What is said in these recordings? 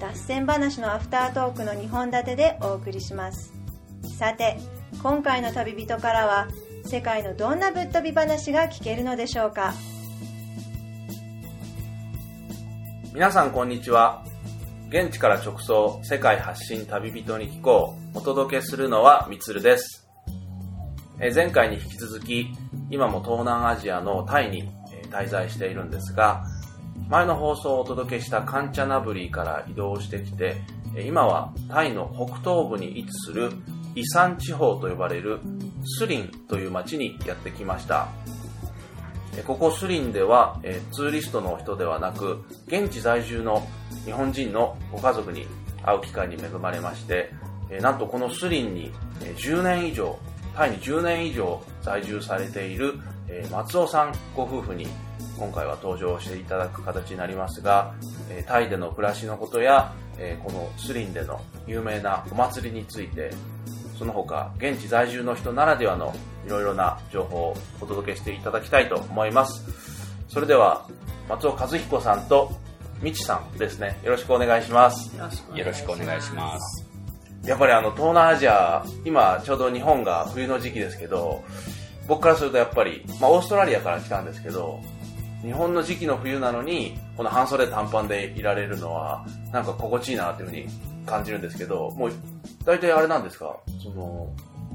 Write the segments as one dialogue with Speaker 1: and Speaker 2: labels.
Speaker 1: 脱線話のアフタートークの2本立てでお送りします。さて今回の旅人からは世界のどんなぶっ飛び話が聞けるのでしょうか？
Speaker 2: 皆さんこんにちは。現地から直送世界発信旅人に聞こうお届けするのはみつるです。え前回に引き続き今も東南アジアのタイに滞在しているんですが前の放送をお届けしたカンチャナブリーから移動してきて今はタイの北東部に位置するイサン地方と呼ばれるスリンという町にやってきました。ここスリンでは、ツーリストの人ではなく現地在住の日本人のご家族に会う機会に恵まれまして、なんとこのスリンに10年以上タイに10年以上在住されている松尾さんご夫婦に今回は登場していただく形になりますが、えータイでの暮らしのことや、えーこのスリンでの有名なお祭りについてその他現地在住の人ならではのいろいろな情報をお届けしていただきたいと思います。それでは松尾和彦さんとみちさんですね。よろしくお願いします。
Speaker 3: よろしくお願いします。
Speaker 2: やっぱりあの東南アジア今ちょうど日本が冬の時期ですけど僕からするとやっぱり、まあ、オーストラリアから来たんですけど日本の時期の冬なのにこの半袖短パンでいられるのはなんか心地いいなというふうに感じるんですけどもう大体あれなんですか？その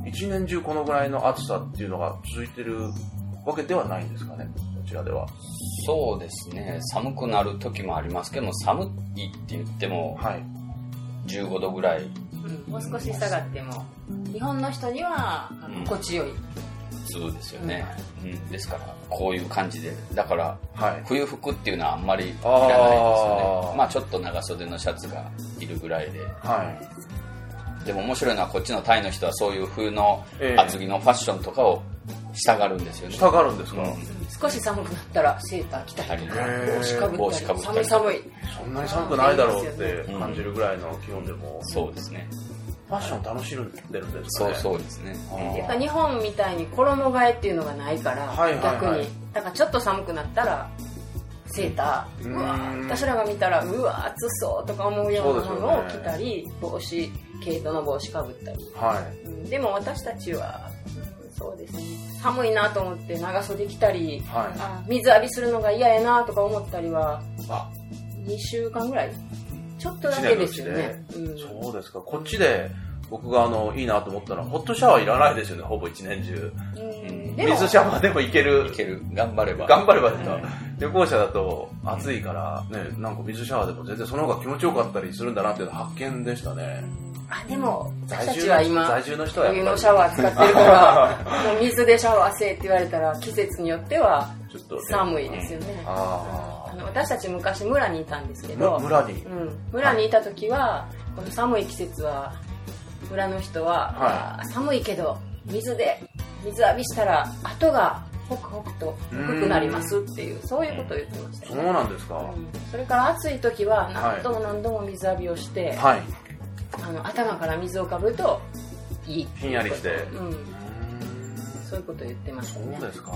Speaker 2: 一年中このぐらいの暑さっていうのが続いてるわけではないんですかね？こちらでは。
Speaker 3: そうですね、寒くなる時もありますけども、寒いって言っても
Speaker 2: はい。
Speaker 3: 15度ぐらい。
Speaker 4: うんもう少し下がっても日本の人には
Speaker 3: うん。
Speaker 4: 心地よい、
Speaker 3: 普通ですよね。うん、ですから、こういう感じで。だから、
Speaker 2: はい。
Speaker 3: 冬服っていうのはあんまりいらないですよね。まあちょっと長袖のシャツがいるぐらいで。
Speaker 2: はい。
Speaker 3: でも面白いのはこっちのタイの人はそういう冬の
Speaker 2: ええ。
Speaker 3: 厚着のファッションとかをしたがるんですよね。
Speaker 2: 下があるんですか、
Speaker 3: うん。
Speaker 4: 少し寒くなったらセーター着たりとか帽子かぶ
Speaker 3: 帽
Speaker 4: ったり。
Speaker 3: 子かぶったり
Speaker 4: 寒い寒い。
Speaker 2: そんなに寒くないだろうって感じるぐらいの気温でも、
Speaker 3: そうですね。
Speaker 2: ファッション楽しんでるんですか
Speaker 3: そう
Speaker 2: ね
Speaker 3: そうですね。
Speaker 4: やっぱ日本みたいに衣替えっていうのがないから、
Speaker 2: はいはいはい。
Speaker 4: 逆に。だからちょっと寒くなったらセーター。
Speaker 2: う
Speaker 4: わー私らが見たらうわ暑そうとか思うようなものを着たり、帽子毛糸の帽子かぶったり。
Speaker 2: はい。
Speaker 4: うん。でも私たちはうんそうですね。寒いなと思って長袖着たり
Speaker 2: は
Speaker 4: あ水浴びするのが嫌やなとか思ったりは
Speaker 2: あ。
Speaker 4: 2週間ぐらい。ちょっとだけですよね、うん。
Speaker 2: いそうですか。こっちで僕があのいいなと思ったのはホットシャワーいらないですよねほぼ一年中。
Speaker 4: うん。
Speaker 2: 水シャワーでもいける。
Speaker 3: いける。頑張れば。
Speaker 2: 頑張ればですか、旅行者だと暑いからねなんか水シャワーでも全然その方が気持ちよかったりするんだなっていうのは発見でしたね。
Speaker 4: あでも私た
Speaker 2: 在住
Speaker 4: は今
Speaker 2: 在住の人はやっぱり。
Speaker 4: 冬のシャワー使ってるからもう水でシャワーせえって言われたら季節によっては
Speaker 2: ちょっとね。
Speaker 4: 寒いですよね、
Speaker 2: あ
Speaker 4: あの私たち昔村にいたんですけ
Speaker 2: あ
Speaker 4: ど
Speaker 2: む村に？
Speaker 4: うん、村にいた時はこの寒い季節は村の人は、
Speaker 2: は
Speaker 4: あー寒いけど水で水浴びしたら後がホクホクと低くなりますっていうそういうことを言ってました。
Speaker 2: そうなんですか、
Speaker 4: うん。それから暑い時は何度も何度も水浴びをして、
Speaker 2: はい。
Speaker 4: あの頭から水をかぶるといい。
Speaker 2: ひんやりして。
Speaker 4: うん、そういうことを言ってました
Speaker 2: そう
Speaker 4: ね
Speaker 2: ですか。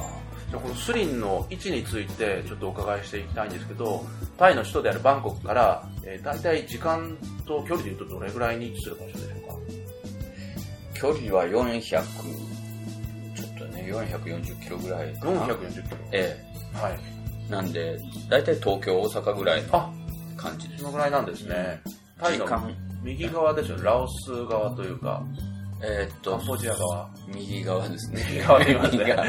Speaker 2: じゃあこのスリンの位置についてちょっとお伺いしていきたいんですけど、タイの首都であるバンコクから、えー、大体時間と距離でいうとどれぐらいに位置する場所でしょうか
Speaker 3: 距離は400、ちょっとね、440キロぐらいかな。
Speaker 2: 440キロ。
Speaker 3: え
Speaker 2: はい。
Speaker 3: え。なんで、だいたい東京、大阪ぐらいの
Speaker 2: あ、
Speaker 3: 感じです
Speaker 2: その。ぐらいなんですね。タイの右側ですよね。ラオス側というか、
Speaker 3: えーっと
Speaker 2: カン、ボジア側。
Speaker 3: 右側ですね。
Speaker 2: 右側ね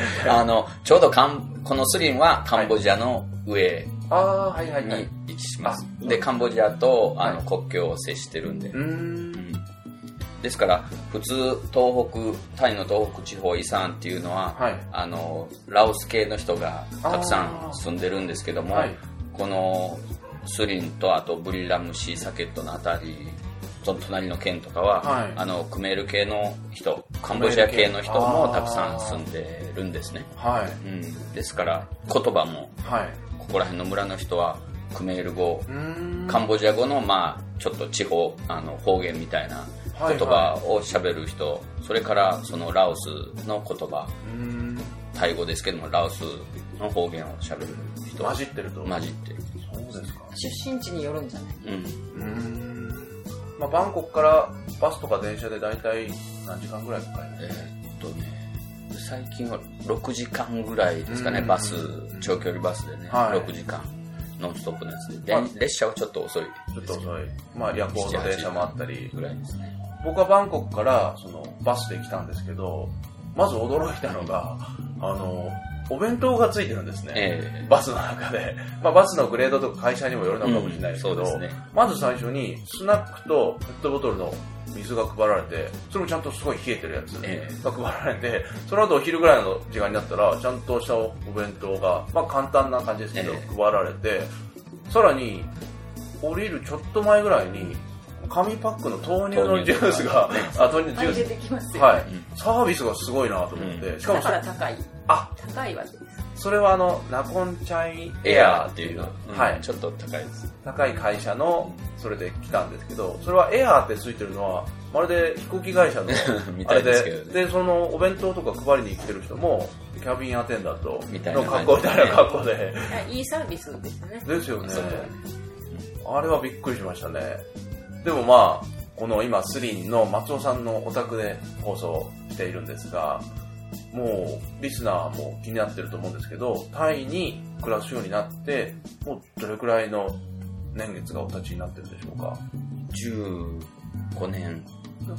Speaker 3: あの、ちょうどカン、このスリンはカンボジアの上
Speaker 2: ああ、はいはい
Speaker 3: に
Speaker 2: はい。
Speaker 3: 位置します。
Speaker 2: あ
Speaker 3: で、カンボジアとあの
Speaker 2: はい
Speaker 3: 国境を接してるんで。
Speaker 2: うーん。
Speaker 3: うんですから、普通、東北、タイの東北地方、イサンっていうのは、
Speaker 2: はい。
Speaker 3: あの、ラオス系の人がたくさん住んでるんですけども、
Speaker 2: はい。
Speaker 3: このスリンとあとブリラムシーサケットのあたりその隣の県とかは、
Speaker 2: はい。
Speaker 3: あのクメール系の人カンボジア系の人もたくさん住んでるんですね、
Speaker 2: はい。
Speaker 3: うん、ですから言葉も
Speaker 2: はい。
Speaker 3: ここら辺の村の人はクメール語。カンボジア語のまあちょっと地方あの方言みたいな言葉を喋る人、それからそのラオスの言葉。タイ語ですけどもラオスの方言を喋る人
Speaker 2: 混じってると。
Speaker 3: 混じってる
Speaker 2: そうですか。
Speaker 4: 出身地によるんじゃない？
Speaker 3: うん
Speaker 2: うーん。まあ、バンコクからバスとか電車で大体何時間ぐらいかかります？
Speaker 3: えーっとね最近は6時間ぐらいですかね
Speaker 2: うん
Speaker 3: バス長距離バスでね、
Speaker 2: はい
Speaker 3: 6時間ノンストップのやつでで
Speaker 2: あ
Speaker 3: 列車はちょっと遅い
Speaker 2: ちょっと遅い。まあ、夜行の電車もあったり。
Speaker 3: ぐらいですね
Speaker 2: 僕はバンコクからそのバスで来たんですけど、まず驚いたのが、あの、お弁当がついてるんですね。
Speaker 3: ええ。
Speaker 2: バスの中で。まあ、バスのグレードとか会社にもよるのかもしれないですけど、
Speaker 3: うんね。
Speaker 2: まず最初にスナックとペットボトルの水が配られて、それもちゃんとすごい冷えてるやつ
Speaker 3: え。
Speaker 2: が配られて、その後お昼ぐらいの時間になったら、ちゃんとしたお弁当が、まあ簡単な感じですけど、
Speaker 3: ええ。
Speaker 2: 配られて、さらに、降りるちょっと前ぐらいに、紙パックの豆乳のジュースが、あ、豆乳ジュ
Speaker 4: 出
Speaker 2: ース。
Speaker 4: よ、
Speaker 2: はい。
Speaker 3: うん。
Speaker 2: サービスがすごいなと思って、しかも
Speaker 4: だから高い
Speaker 2: あ、
Speaker 4: 高いわけです。
Speaker 2: それはあの、ナコンチャイエ
Speaker 3: エア
Speaker 2: アーっ
Speaker 3: てていう
Speaker 2: はい。
Speaker 3: ちょっと高いです。
Speaker 2: 高い会社の、それで来たんですけど、それはエアーってついてるのは、まるで飛行機会社の
Speaker 3: みたい
Speaker 2: あれで、
Speaker 3: で
Speaker 2: そのお弁当とか配りに来てる人も、キャビンアテンダント
Speaker 3: みたいな
Speaker 2: の格好みたいな格好で、
Speaker 4: いやいいサービスですね。
Speaker 2: ですよね。あれはびっくりしましたね。でもまあ、この今、スリンの松尾さんのお宅で放送しているんですが、もう、リスナーも気になってると思うんですけど、タイに暮らすようになって、もうどれくらいの年月がお立ちになってるんでしょうか
Speaker 3: ？15年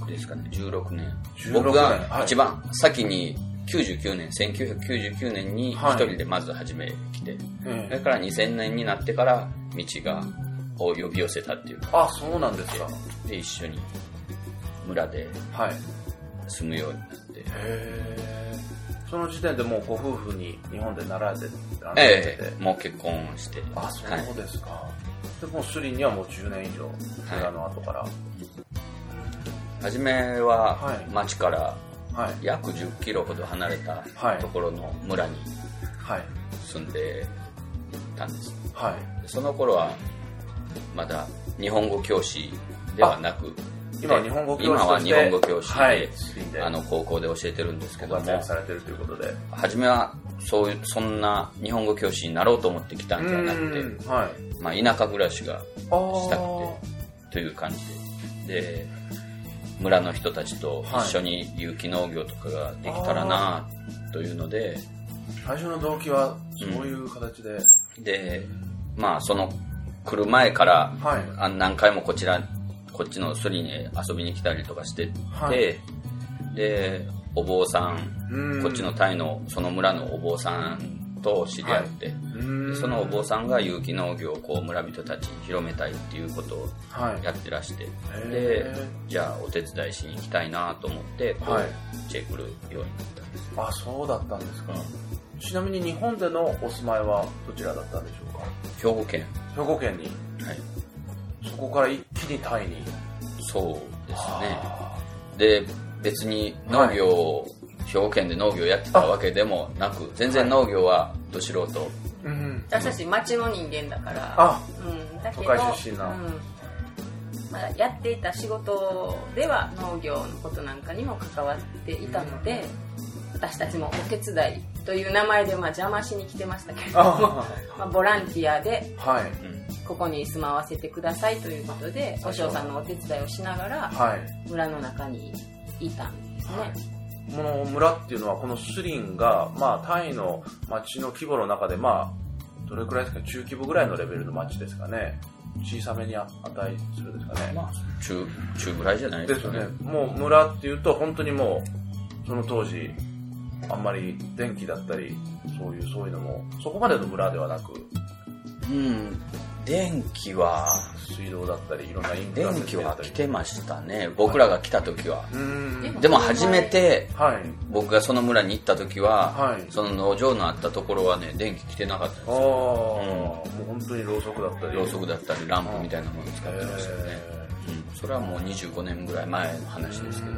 Speaker 3: ですかね。16年。
Speaker 2: 16
Speaker 3: 僕が
Speaker 2: はい
Speaker 3: 一番先に99年1999年に
Speaker 2: はい
Speaker 3: 一人でまず初め来て、
Speaker 2: え
Speaker 3: それから2000年になってから道がを呼び寄せたっていうか
Speaker 2: あ、そうなんですか。
Speaker 3: で一緒に村で
Speaker 2: はい。
Speaker 3: 住むようになって
Speaker 2: へーその時点でもうご夫婦に日本で習えてて
Speaker 3: え
Speaker 2: て、
Speaker 3: えもう結婚して
Speaker 2: あ、そう
Speaker 3: はい
Speaker 2: ですか。でもうスリンにはもう10年以上、村の後から。
Speaker 3: 初めは
Speaker 2: はい
Speaker 3: 町から
Speaker 2: はい。
Speaker 3: 約10キロほど離れた
Speaker 2: はい
Speaker 3: ところの村に
Speaker 2: はい。
Speaker 3: 住んでたんです
Speaker 2: はい。
Speaker 3: その頃はまだ日本語教師ではなく
Speaker 2: 今は日本語教師
Speaker 3: 今は日本語教師で、
Speaker 2: はい、
Speaker 3: あの高校で教えてるんですけ
Speaker 2: ご
Speaker 3: ども
Speaker 2: されてるということで。
Speaker 3: 初めはそういうそんな日本語教師になろうと思ってきたんじゃなくて、
Speaker 2: うんはい。
Speaker 3: まあ、田舎暮らしがしたくてという感じで。で村の人たちと一緒に有機農業とかができたらなというので、
Speaker 2: 最初の動機はそういう形で、
Speaker 3: でまあその来る前から
Speaker 2: はい。
Speaker 3: あ何回もこちらこっちのスリに遊びに来たりとかしてて、
Speaker 2: はい。
Speaker 3: でお坊さん
Speaker 2: うん。
Speaker 3: こっちのタイのその村のお坊さんと知り合って、
Speaker 2: うん。
Speaker 3: でそのお坊さんが有機農業をこう村人たちに広めたいっていうことを
Speaker 2: はい。
Speaker 3: やってらして
Speaker 2: へ
Speaker 3: で
Speaker 2: ー
Speaker 3: じゃあお手伝いしに行きたいなと思ってこう、
Speaker 2: はい。
Speaker 3: チェ来るようになったんです
Speaker 2: あ、そうだったんですか。ちなみに日本でのお住まいはどちらだったんでしょうか？
Speaker 3: 兵庫県。
Speaker 2: 兵庫県に？
Speaker 3: はい。
Speaker 2: そこから一気にタイに。
Speaker 3: そうですね。
Speaker 2: あ。
Speaker 3: で別に農業を、兵庫県で農業やってたわけでもなく全然農業はど素人、
Speaker 2: ーうん。
Speaker 4: 私たち町の人間だから。
Speaker 2: あ、
Speaker 4: うん、だけど
Speaker 2: 都会出身な
Speaker 4: うん。まあ、やっていた仕事では農業のことなんかにも関わっていたので、私たちもお手伝いという名前でまあ邪魔しに来てましたけれども、
Speaker 2: あ
Speaker 4: まあ、ボランティアで
Speaker 2: はい。
Speaker 3: うん
Speaker 4: ここに住まわせてくださいということでお嬢さんのお手伝いをしながら
Speaker 2: はい。
Speaker 4: 村の中にいたんですね、
Speaker 2: この村っていうのは、このスリンが、まあ、タイの町の規模の中で、まあ、どれくらいですか、中規模ぐらいのレベルの町ですかね。小さめに値するですかね。
Speaker 3: まあ中中ぐらいじゃないでかね
Speaker 2: ですすよね。もう村っていうと、本当にもう、その当時、あんまり電気だったり、そういう、そういうのも、そこまでの村ではなく、
Speaker 3: うん電気は、
Speaker 2: 水道だったり、いろんなインフラ
Speaker 3: 電気は来て
Speaker 2: ま
Speaker 3: ましたね。僕らが来た時は。
Speaker 2: うん。
Speaker 3: でも初めて、
Speaker 2: はい。
Speaker 3: 僕がその村に行った時は、
Speaker 2: はい
Speaker 3: その農場のあったところはね、電気来てなかったんです
Speaker 2: ああ、
Speaker 3: よ。
Speaker 2: もう本当にろうそくだったり。
Speaker 3: ろうそくだったり、ランプみたいなものを使ってましたよね。
Speaker 2: え
Speaker 3: うんそれはもう25年ぐらい前の話ですけど、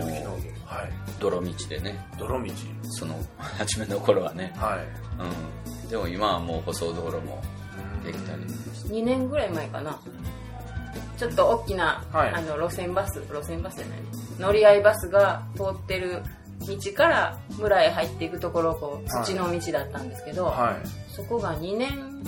Speaker 2: はい。
Speaker 3: 泥道でね、
Speaker 2: 泥道。
Speaker 3: その初めの頃はね、
Speaker 2: はい。
Speaker 3: うん。でも今はもう舗装道路もできたり。
Speaker 4: 2年ぐらい前かなちょっと大きな、
Speaker 2: はい
Speaker 4: あの路線バス路線バスじゃない乗り合いバスが通ってる道から村へ入っていくところこう
Speaker 2: はい
Speaker 4: 土の道だったんですけど、
Speaker 2: はい。
Speaker 4: そこが2年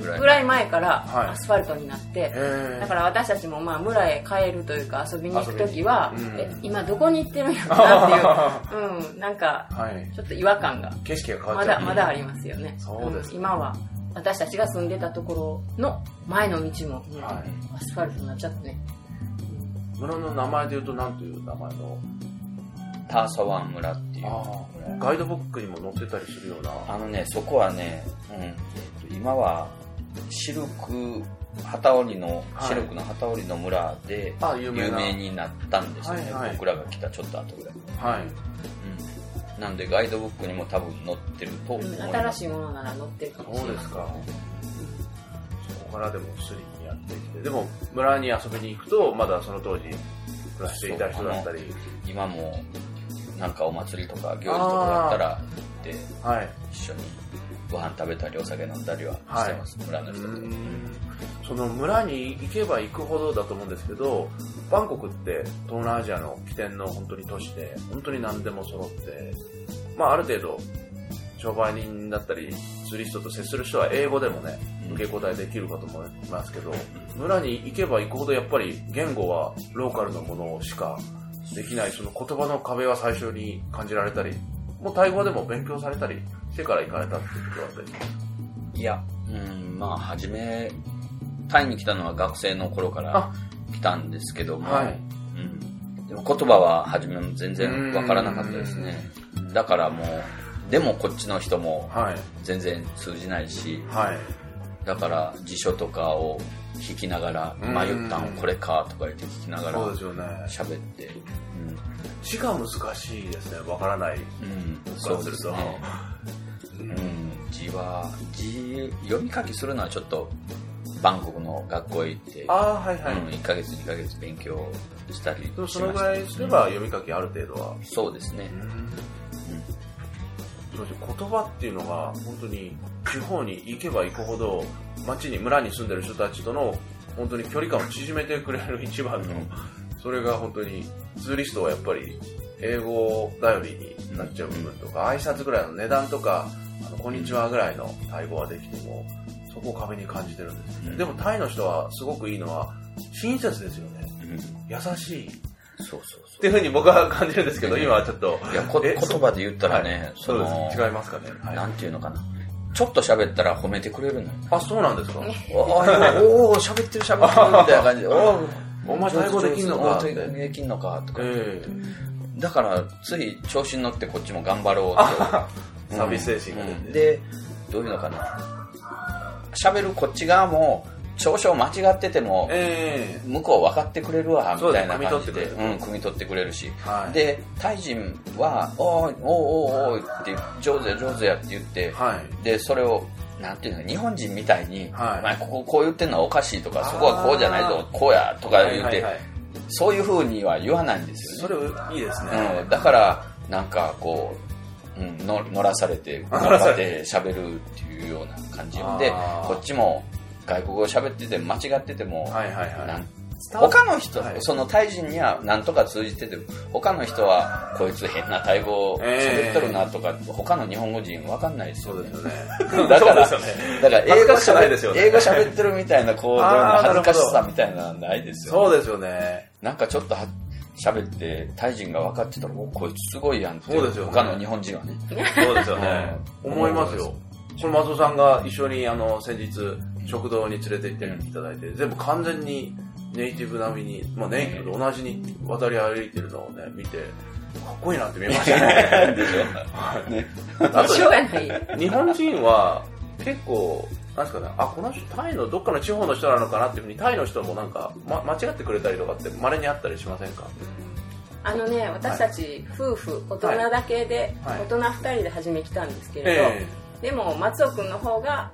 Speaker 3: ぐらい
Speaker 4: 前。から
Speaker 2: はい。
Speaker 4: アスファルトになって、
Speaker 2: へ
Speaker 4: だから私たちもまあ村へ帰るというか遊びに行く時は、
Speaker 2: うん
Speaker 4: え今どこに行ってるんやろなっていう、うん、なんか
Speaker 2: はい。
Speaker 4: ちょっと違和感が。
Speaker 2: 景色が変わっ
Speaker 4: ま。だまだありますよね。
Speaker 2: そうです
Speaker 4: ん今は私たちが住んでたところの前の道も、ね
Speaker 2: はい。
Speaker 4: アスファルトになっちゃってね。
Speaker 2: 村の名前で言うと何という名前の？
Speaker 3: ターサワン村っていう。
Speaker 2: ガイドブックにも載ってたりするような。
Speaker 3: あのね、そこはね、うん、えっと今は、シルク、旗織りの、
Speaker 2: はい
Speaker 3: シルクの旗織りの村で
Speaker 2: あ有名
Speaker 3: 有
Speaker 2: な
Speaker 3: 名になったんですよね、
Speaker 2: はいはい。
Speaker 3: 僕らが来たちょっと後ぐらい。
Speaker 2: はい。
Speaker 3: うん。なんでガイドブックにも多分載ってると思い
Speaker 4: うん
Speaker 3: ます。
Speaker 4: 新しいものなら載ってるかもしれない。
Speaker 2: そうですか。そこからでもスリにやってきて。でも村に遊びに行くとまだその当時暮らしていた人だったり。
Speaker 3: 今も、なんかお祭りとか行事とかだったら行って、
Speaker 2: はい。
Speaker 3: 一緒にご飯食べたりお酒飲んだりはしてます、村の人
Speaker 2: その村に行けば行くほどだと思うんですけどバンコクって東南アジアの起点の本当に都市で本当に何でも揃ってまあある程度商売人だったりツーリストと接する人は英語でもね
Speaker 3: うん。
Speaker 2: 受け答えできるかと思いますけど村に行けば行くほどやっぱり言語はローカルのものしかできないその言葉の壁は最初に感じられたりもうタイ語でも勉強されたりしてから行かれたってことだったり
Speaker 3: いや、うん、まあ、初め、タイに来たのは学生の頃から
Speaker 2: あ。
Speaker 3: 来たんですけども、
Speaker 2: はい。
Speaker 3: うん、でも言葉は初めも全然わからなかったですね。だからもう、でもこっちの人も
Speaker 2: はい。
Speaker 3: 全然通じないし、
Speaker 2: はい。
Speaker 3: だから辞書とかを引きながら、
Speaker 2: うん。
Speaker 3: 迷ったんこれかとか言って聞きながら
Speaker 2: そうですよね。
Speaker 3: 喋って、
Speaker 2: 字が難しいですね。わからない。
Speaker 3: うん、うん、
Speaker 2: そ
Speaker 3: そうう
Speaker 2: すると
Speaker 3: ね。うん、字は、字、読み書きするのはちょっと、バンコクの学校へ行って、
Speaker 2: ああはいはい、
Speaker 3: うん、1ヶ月2ヶ月勉強したりしました。
Speaker 2: そのぐらいすれば読み書きある程度は、
Speaker 3: そうですね、
Speaker 2: そうです言葉っていうのが本当に地方に行けば行くほど町に村に住んでる人たちとの本当に距離感を縮めてくれる一番の、それが本当にツーリストはやっぱり英語頼りになっちゃう部分とか、挨拶ぐらいの値段とかあのこんにちはぐらいのタイ語はできてもそこを壁に感じてるんです。よね、
Speaker 3: うん。
Speaker 2: でもタイの人はすごくいいのは親切ですよね。
Speaker 3: うん。
Speaker 2: 優しい。っ
Speaker 3: そうそう。
Speaker 2: ていうふうに僕は感じるんですけど、今はちょっと。
Speaker 3: いや言葉で言ったらね、
Speaker 2: はい。
Speaker 3: そ
Speaker 2: そう
Speaker 3: の
Speaker 2: です。違いますかね。はい。
Speaker 3: なんていうのかな。ちょっと喋ったら褒めてくれるの。よ
Speaker 2: あ、そうなんですか。
Speaker 3: おおおお喋ってる喋ってるみたいな感じで。お
Speaker 2: お前タイ語できんのかって
Speaker 3: できんのかとか、
Speaker 2: え
Speaker 3: だからつい調子に乗ってこっちも頑張ろうって
Speaker 2: えサービス精神が
Speaker 3: でどういうのかな喋るこっち側も少々間違ってても
Speaker 2: え
Speaker 3: 向こう分かってくれるわみたいな感じで
Speaker 2: そうです
Speaker 3: うん汲み取ってくれるし、
Speaker 2: はい
Speaker 3: でタイ人は「おーいおーおーおーい」って上手や上手やって言って、
Speaker 2: えはい。
Speaker 3: でそれをなんていうの日本人みたいに、
Speaker 2: はい。
Speaker 3: お前こここう言ってんのはおかしいとかそこはこうじゃないぞこうやとか言って、
Speaker 2: はいはいはい。
Speaker 3: そういうふうには言わないんです
Speaker 2: そ
Speaker 3: よね。
Speaker 2: れいいですね。
Speaker 3: うん、だからなんかこう、うん、の乗らされて頑張って。喋るっていうような感じでこっちも外国語喋ってて間違ってても、
Speaker 2: はいはいはい。
Speaker 3: なん他の人、
Speaker 2: はい
Speaker 3: そのタイ人には何とか通じてて他の人はこいつ変なタイ語喋っとるなとか、他の日本語人わかんないですよね
Speaker 2: そうですよね。
Speaker 3: だから
Speaker 2: ね。
Speaker 3: だから英語喋
Speaker 2: ですよね
Speaker 3: 英語喋ってるみたいなこう
Speaker 2: あー
Speaker 3: 恥ずかしさみたいなのはないですよ、
Speaker 2: そうですよね。
Speaker 3: なんかちょっとは喋ってタイ人が分かってたらおこいつすごいやんって
Speaker 2: そうですよね
Speaker 3: 他の日本人はね
Speaker 2: そうですよね。
Speaker 3: うん
Speaker 2: 思いますよ。これ松尾さんが一緒にあの先日食堂に連れて行っていただいて、全部完全にネイティブ並みに、まあネイティブと同じに渡り歩いてるのをね、見て、かっこいいなって見えましたね。
Speaker 3: でしょ、ね。
Speaker 2: あと。日本人は結構なんですかね、あ、この人、タイのどっかの地方の人なのかなっていうふうに、タイの人もなんか、ま、間違ってくれたりとかって、稀にあったりしませんか？
Speaker 4: あのね私たち夫婦大人だけで、
Speaker 2: はい。
Speaker 4: 大人2人で初め来たんですけれど、
Speaker 2: え
Speaker 4: でも松尾君の方が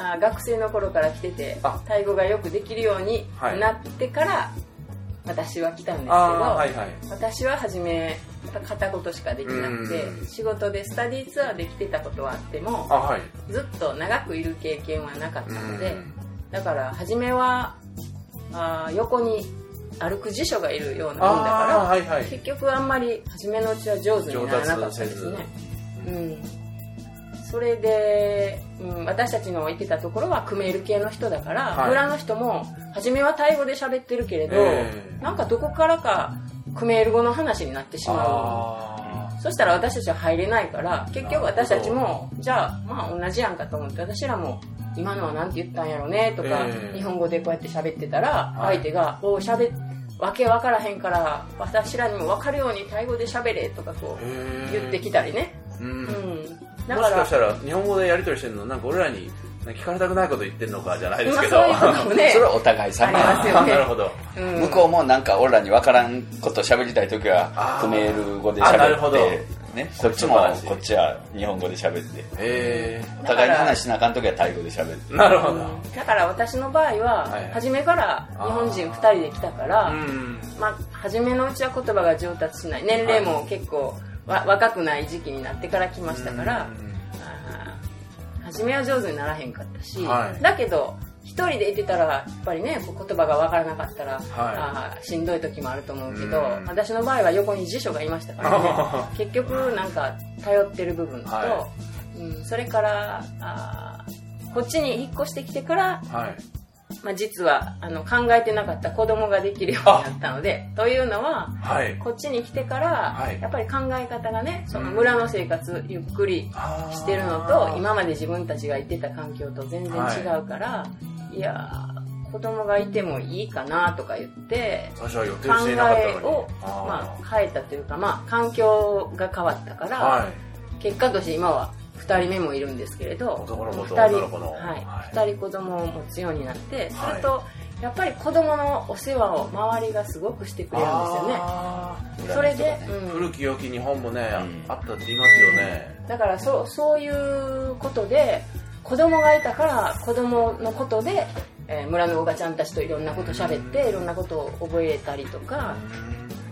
Speaker 4: あ学生の頃から来てて
Speaker 2: あ
Speaker 4: タイ語がよくできるように
Speaker 2: はい
Speaker 4: なってから私は来たんですけど、
Speaker 2: はいはい。
Speaker 4: 私は初め片言しかできなくて
Speaker 2: うん
Speaker 4: 仕事でスタディーツアーで来てたことはあっても
Speaker 2: あ、はい。
Speaker 4: ずっと長くいる経験はなかったので
Speaker 2: うん
Speaker 4: だから初めはあー横に歩く辞書がいるようなもんだから
Speaker 2: はいはい。
Speaker 4: 結局あんまり初めのうちは上手にならなかったです
Speaker 2: 上
Speaker 4: ね。うん、それで、うん、私たちの行ってたところはクメール系の人だから、
Speaker 2: はい。
Speaker 4: 村の人も初めはタイ語で喋ってるけれど、
Speaker 2: ええ。
Speaker 4: なんかどこからかクメール語の話になってしま
Speaker 2: あ
Speaker 4: うそしたら私たちは入れないから結局私たちもじゃあまあ同じやんかと思って私らも今のは何て言ったんやろねとか、
Speaker 2: ええ。
Speaker 4: 日本語でこうやって喋ってたら
Speaker 2: はい。
Speaker 4: 相手が「おうしゃべわけわからへんから私らにも分かるようにタイ語で喋れ」とかこう
Speaker 2: え
Speaker 4: 言ってきたりね、
Speaker 2: うん。
Speaker 4: うん、だ
Speaker 2: もしかしたら、日本語でやり取りしてるの、なんか俺らに聞かれたくないこと言ってんのかじゃないです
Speaker 4: まあ
Speaker 2: けど。
Speaker 4: そういうこともね
Speaker 3: それはお互い様。
Speaker 4: ありますよね。
Speaker 2: なるほど。
Speaker 4: うん。
Speaker 3: 向こうもなんか俺らに分からんこと喋りたい時はクメール語で
Speaker 2: あなるほど。
Speaker 3: 喋って、ね、こっちもこっちは日本語で喋って。
Speaker 2: へ
Speaker 3: お互いに話しなあかん時はタイ語で喋って。
Speaker 2: え。なるほど。
Speaker 4: うん。だから私の場合は
Speaker 2: はい
Speaker 4: 初めから日本人2人で来たから、
Speaker 2: うん。
Speaker 4: まあ、初めのうちは言葉が上達しない。年齢も結構わ若くない時期になってから来ましたから、初めは上手にならへんかったし、
Speaker 2: はい。
Speaker 4: だけど一人でいてたらやっぱりね言葉がわからなかったら、あーしんどい時もあると思うけど、
Speaker 2: うん。
Speaker 4: 私の場合は横に辞書がいましたからね。結局なんか頼ってる部分と、
Speaker 2: は
Speaker 4: うん、それからあーこっちに引っ越してきてから
Speaker 2: はい。
Speaker 4: まあ、実はあの考えてなかった子供ができるようになったのでというのは
Speaker 2: はい。
Speaker 4: こっちに来てから、
Speaker 2: はい
Speaker 4: やっぱり考え方がねその村の生活ゆっくりしてるのと今まで自分たちがいてた環境と全然違うから、い、やー子供がいてもいいかなとか言って考。えを、まあ、変えたというか、まあ、環境が変わったから、
Speaker 2: はい。
Speaker 4: 結果として今は2人目もいるんですけれど
Speaker 2: 男の子と
Speaker 4: 2人
Speaker 2: 女の子の。
Speaker 4: はい。
Speaker 2: はい。
Speaker 4: 2人子供を持つようになって
Speaker 2: はい。
Speaker 4: するとやっぱり子供のお世話を周りがすごくしてくれるんですよね。
Speaker 2: あ
Speaker 4: それで、うん。
Speaker 2: 古き良き日本もね、
Speaker 3: うん。
Speaker 2: あったって言いますよね。
Speaker 4: だからそうそういうことで子供がいたから子供のことで、えー村のおばちゃんたちといろんなこと喋っていろんなことを覚えたりとか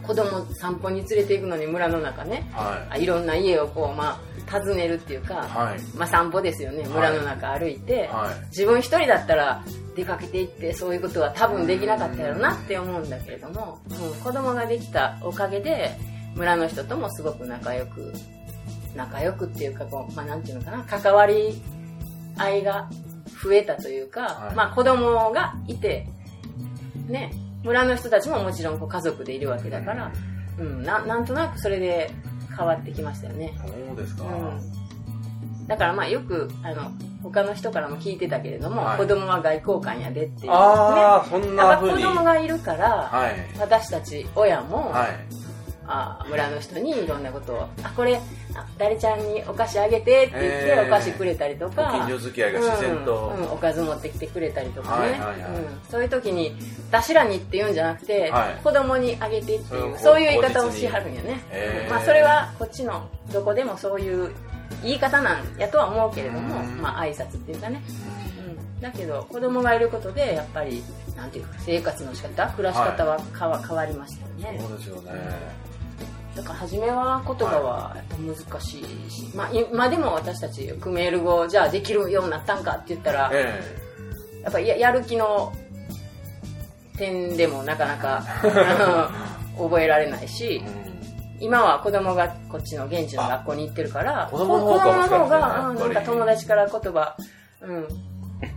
Speaker 4: 子供散歩に連れて行くのに村の中ね
Speaker 2: は
Speaker 4: あいろんな家をこう、まあ、訪ねるっていうか、
Speaker 2: い。はい。
Speaker 4: まあ、散歩ですよね村の中歩いて、
Speaker 2: はい。
Speaker 4: 自分一人だったら出かけていってそういうことは多分できなかったやろなって思うんだけれども、うん、子供ができたおかげで村の人ともすごく仲良く仲良くっていうかこう、まあ、なんていうのかな関わり合いが増えたというか、
Speaker 2: はい
Speaker 4: まあ、子供がいてね村の人たちももちろんこう家族でいるわけだから、うん、ななんとなくそれで変わってきましたよね。
Speaker 2: そうですか。
Speaker 4: うん、だからまあよくあの他の人からも聞いてたけれども、
Speaker 2: はい
Speaker 4: 子供は外交官やでっていう、ね、
Speaker 2: ああ、そんな風に。
Speaker 4: 子供がいるから、
Speaker 2: はい。
Speaker 4: 私たち親も、
Speaker 2: はい。
Speaker 4: あ村の人にいろんなことを「あこれあ誰ちゃんにお菓子あげて」って言って、お菓子くれたりとか
Speaker 2: ご近所付き合いが自然と。
Speaker 4: うんうんおかず持ってきてくれたりとかね、
Speaker 2: はいはいはい。
Speaker 4: うんそういう時に私らにって言うんじゃなくて、
Speaker 2: はい。
Speaker 4: 子供にあげてっていう
Speaker 2: そ
Speaker 4: そうう
Speaker 2: いう
Speaker 4: 言い方をしはるんよね、
Speaker 2: へー
Speaker 4: まあ、それはこっちのどこでもそういう言い方なんやとは思うけれども、
Speaker 2: うん。
Speaker 4: まあ挨拶っていうかね、うん、だけど子供がいることでやっぱりなんていうか生活の仕方暮らし方は変わ,、変わりましたよね。
Speaker 2: そうですよね。
Speaker 4: だから初めは言葉はやっぱ難しいし、まあ、今でも私たちクメール語じゃあできるようになったんかって言ったら
Speaker 2: え
Speaker 4: やっぱりややる気の点でもなかなか 覚えられないし
Speaker 2: え。うん
Speaker 4: 今は子供がこっちの現地の学校に行ってるから
Speaker 2: 子供の方が
Speaker 4: の方が、なんか友達から言葉、うん、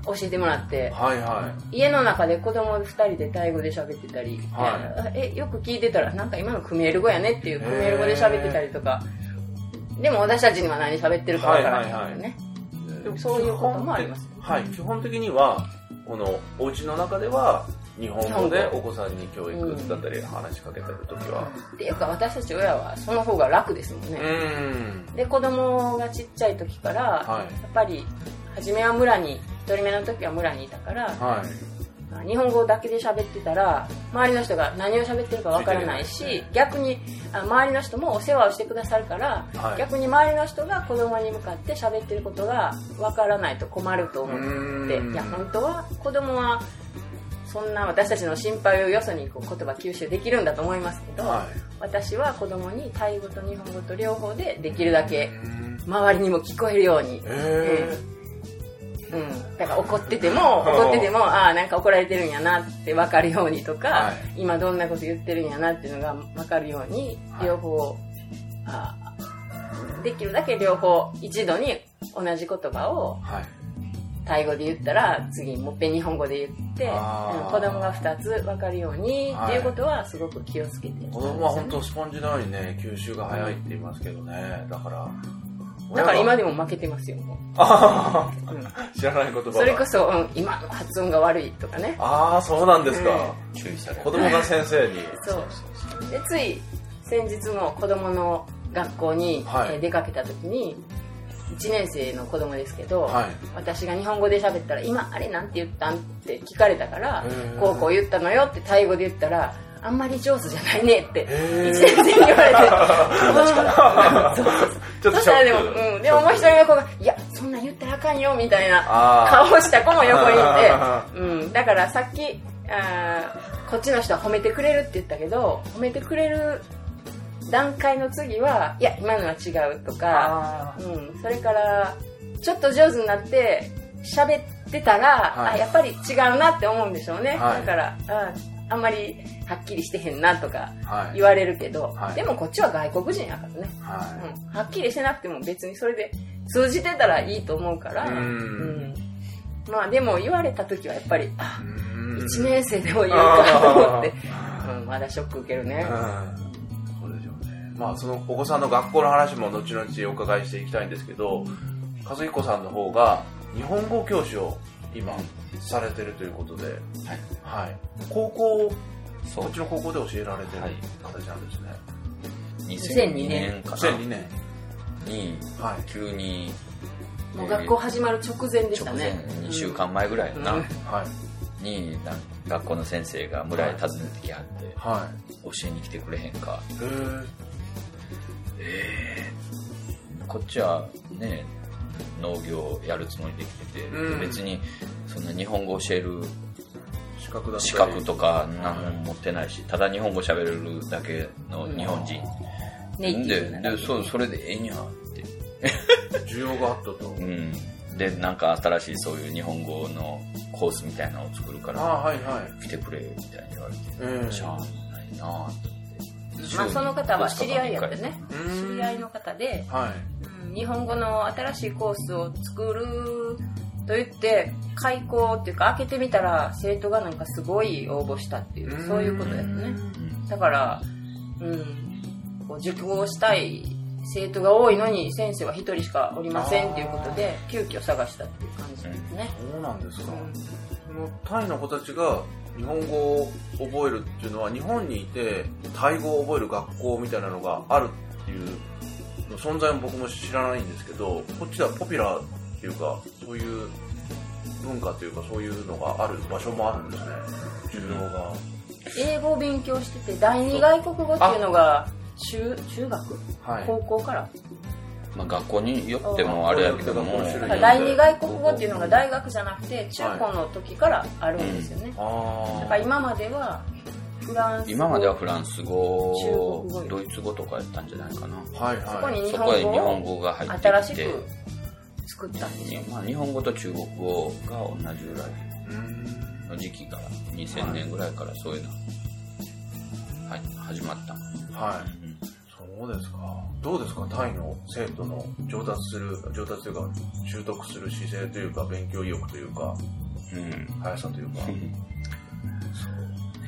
Speaker 4: 教えてもらって。
Speaker 2: はいはい。
Speaker 4: 家の中で子供2人でタイ語で喋ってたり、
Speaker 2: は
Speaker 4: えよく聞いてたらなんか今のクメール語やねっていうクメール語で喋ってたりとか。でも私たちには何喋ってるかわからないけどね、
Speaker 2: でも
Speaker 4: そういうこともあります。
Speaker 2: はい、基本的には、このお家の中では、日本語でお子さんに教育だったり話しかけてるときは。
Speaker 4: っていうか私たち親はその方が楽ですもん
Speaker 2: う
Speaker 4: ね、
Speaker 2: ん。
Speaker 4: で子供がちっちゃい時から、
Speaker 2: はい。
Speaker 4: やっぱり初めは村に1人目の時は村にいたから、
Speaker 2: はい。
Speaker 4: 日本語だけで喋ってたら周りの人が何を喋ってるかわからな
Speaker 2: い
Speaker 4: し逆にあ周りの人もお世話をしてくださるから、
Speaker 2: はい。
Speaker 4: 逆に周りの人が子供に向かって喋ってることがわからないと困ると思っていや本当は子供はそんな私たちの心配をよそにこう言葉吸収できるんだと思いますけど、
Speaker 2: は
Speaker 4: 私は子供にタイ語と日本語と両方でできるだ
Speaker 2: い。
Speaker 4: け
Speaker 2: うん。
Speaker 4: 周りにも聞こえるように
Speaker 2: へ
Speaker 4: うん、だから怒ってても怒っててもああなんか怒られてるんやなって分かるようにとか、
Speaker 2: は
Speaker 4: 今どんなこと言ってるんやなっていうのが分かるように
Speaker 2: はい
Speaker 4: 両方、あーできるだけ両方一度に同じ言葉を
Speaker 2: はい。
Speaker 4: タイ語で言ったら次もっぺん日本語で言って、子供が2つ分かるように
Speaker 2: はい
Speaker 4: っていうことはすごく気をつけて、
Speaker 2: 子供は本当スポンジのようにね、吸収が早いって言いますけどね。だから。
Speaker 4: だから今
Speaker 2: で。
Speaker 4: でも負けてますよもう、
Speaker 2: あ
Speaker 4: うん
Speaker 2: ー知らない言葉が。
Speaker 4: それこそ、うん、今の発音が悪いとかね
Speaker 2: ああ、そうなんですか。
Speaker 3: 注意される。
Speaker 2: 子供が先生に。
Speaker 4: そうでつい先日も子供の学校に、出かけた時に1年生の子供ですけど、
Speaker 2: はい。
Speaker 4: 私が日本語で喋ったら「今あれなんて言ったん?」って聞かれたから
Speaker 2: へー「
Speaker 4: こうこう言ったのよ」ってタイ語で言ったら「あんまり上手じゃないね」って
Speaker 2: へー。
Speaker 4: 1年生に言われて。そうしたらでも、うん、でももう一人の子が「いやそんなん言ったらあかんよ」みたいな顔した子も横にい
Speaker 2: あ
Speaker 4: て、うん、だからさっきあーこっちの人は褒めてくれるって言ったけど褒めてくれる段階の次はいや今のは違うとか、
Speaker 2: あ
Speaker 4: うん、それからちょっと上手になって喋ってたら、
Speaker 2: はい。
Speaker 4: あやっぱり違うなって思うんでしょうね、
Speaker 2: はい。
Speaker 4: だからああんまりはっきりしてへんなとか。言われるけど、
Speaker 2: はい。
Speaker 4: でもこっちは外国人やからね、
Speaker 2: は
Speaker 4: うん、はっきりしてなくても別にそれで通じてたらいいと思うから、
Speaker 2: うん。
Speaker 4: うん。まあでも言われた時はやっぱりあ
Speaker 2: い。うん。
Speaker 4: 1年生でも言うかと思って、うん、まだショック受けるね、
Speaker 2: うん。そうでしょうね。まあ、そのお子さんの学校の話も後々お伺いしていきたいんですけど、和彦さんの方が日本語教師を今されてるということで、
Speaker 3: はい。
Speaker 2: はい。高校、
Speaker 3: そ
Speaker 2: っちの高校で教えられてる
Speaker 3: はい
Speaker 2: 形なんですね。
Speaker 4: 2002年
Speaker 3: かな
Speaker 2: 2002年。
Speaker 3: に、
Speaker 2: はい。
Speaker 3: 急に、
Speaker 4: もう学校始まる直前でした
Speaker 3: 直前
Speaker 4: ね、
Speaker 3: 2週間前ぐらいな、
Speaker 4: うん
Speaker 2: はい。
Speaker 3: にな学校の先生が村へ訪ねてきはって、
Speaker 2: は
Speaker 3: 教えに来てくれへんか
Speaker 2: い。へー
Speaker 3: こっちはね農業やるつもりできてて、
Speaker 2: うん
Speaker 3: 別にそんな日本語教える
Speaker 2: 資格
Speaker 3: とか何も持ってないし、ただ日本語喋れるだけの日本人。
Speaker 4: ネイティブ
Speaker 3: で、
Speaker 4: な
Speaker 3: で、そう、それでええにゃって。
Speaker 2: 需要があったと。
Speaker 3: うん。で、なんか新しいそういう日本語のコースみたいなのを作るから、
Speaker 2: ああ、はいはい。
Speaker 3: 来てくれ、みたいに言われて、
Speaker 2: うん
Speaker 3: しゃあないなぁと思って。
Speaker 4: まあ、その方は知り合いやってね
Speaker 2: うん
Speaker 4: 知り合いの方で、
Speaker 2: はい。
Speaker 4: うん日本語の新しいコースを作ると言って開校っていうか開けてみたら生徒がなんかすごい応募したっていうそういうことやったね。
Speaker 3: うん
Speaker 4: だから、うん、こう受講したい生徒が多いのに先生は一人しかおりませんっていうことで急遽探したっていう感じですね、
Speaker 2: そうなんですか。
Speaker 4: うん。
Speaker 2: そのタイの子たちが日本語を覚えるっていうのは日本にいてタイ語を覚える学校みたいなのがあるっていうの存在も僕も知らないんですけどこっちではポピュラーっていうかそういう文化というかそういうのがある場所もあるんですね。授業が、
Speaker 4: 英語を勉強してて第二外国語っていうのが中中学？
Speaker 2: はい。
Speaker 4: 高校から？
Speaker 3: まあ学校によってもあれやけども、
Speaker 4: 第二外国語っていうのが大学じゃなくて中高の時からあるんですよね、
Speaker 2: あ
Speaker 4: だから今までは
Speaker 3: 今まではフランス語
Speaker 4: 中国語
Speaker 3: ドイツ語とかやったんじゃないかな。
Speaker 2: あはい
Speaker 4: そこ
Speaker 2: はい。
Speaker 3: そ
Speaker 4: に日本
Speaker 3: こへ日本
Speaker 4: 語
Speaker 3: が入って
Speaker 4: 新し
Speaker 3: きて、
Speaker 4: く作ったんですよ。
Speaker 3: まあ、日本語と中国語が同じぐらい。う
Speaker 2: ーん。
Speaker 3: の時期から2000年ぐらいからそういうの、はい、始まった、
Speaker 2: はい。
Speaker 3: うん。
Speaker 2: そうですか。どうですか？タイの生徒の上達する上達というか習得する姿勢というか勉強意欲というか
Speaker 3: うん。
Speaker 2: 速さというか。
Speaker 3: そう